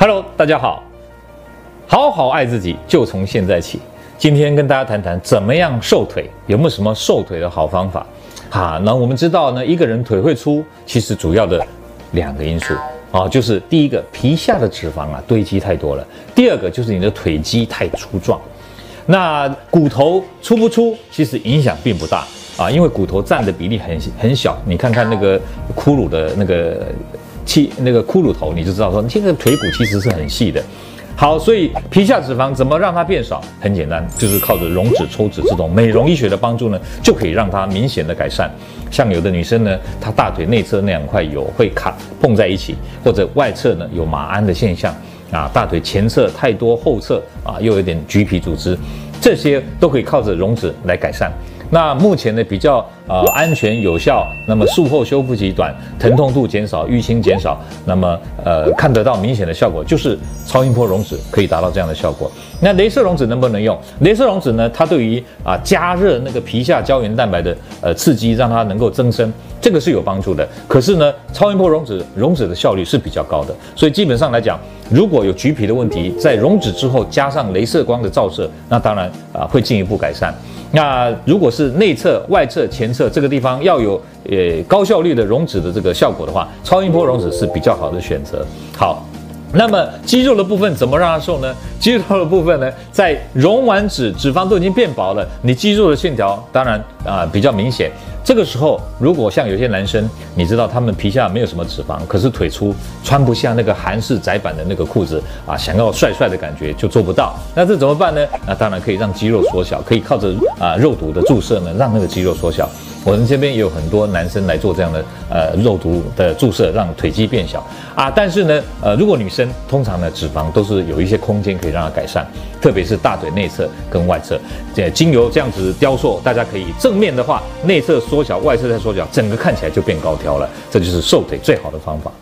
Hello，大家好，好好爱自己就从现在起。今天跟大家谈谈怎么样瘦腿，有没有什么瘦腿的好方法？啊，那我们知道呢，一个人腿会粗，其实主要的两个因素啊，就是第一个皮下的脂肪啊堆积太多了，第二个就是你的腿肌太粗壮。那骨头粗不粗，其实影响并不大啊，因为骨头占的比例很很小。你看看那个骷髅的那个气，那个骷髅头，你就知道说，你现在腿骨其实是很细的。好，所以皮下脂肪怎么让它变少？很简单，就是靠着溶脂抽脂这种美容医学的帮助呢，就可以让它明显的改善。像有的女生呢，她大腿内侧那两块有会卡碰在一起，或者外侧呢有马鞍的现象啊，大腿前侧太多，后侧啊又有点橘皮组织，这些都可以靠着溶脂来改善。那目前呢，比较呃安全有效，那么术后修复期短，疼痛度减少，淤青减少，那么呃看得到明显的效果，就是超音波溶脂可以达到这样的效果。那镭射溶脂能不能用？镭射溶脂呢，它对于啊加热那个皮下胶原蛋白的呃刺激，让它能够增生，这个是有帮助的。可是呢，超音波溶脂溶脂的效率是比较高的，所以基本上来讲，如果有橘皮的问题，在溶脂之后加上镭射光的照射，那当然啊会进一步改善。那如果是内侧、外侧、前侧这个地方要有呃高效率的溶脂的这个效果的话，超音波溶脂是比较好的选择。好，那么肌肉的部分怎么让它瘦呢？肌肉的部分呢，在溶完脂，脂肪都已经变薄了，你肌肉的线条当然啊、比较明显。这个时候，如果像有些男生，你知道他们皮下没有什么脂肪，可是腿粗，穿不下那个韩式窄版的那个裤子啊，想要帅帅的感觉就做不到。那这怎么办呢？那当然可以让肌肉缩小，可以靠着啊肉毒的注射呢，让那个肌肉缩小。我们这边也有很多男生来做这样的呃肉毒的注射，让腿肌变小啊。但是呢，呃，如果女生通常呢脂肪都是有一些空间可以让它改善，特别是大腿内侧跟外侧，这精油这样子雕塑，大家可以正面的话内侧缩小，外侧再缩小，整个看起来就变高挑了。这就是瘦腿最好的方法。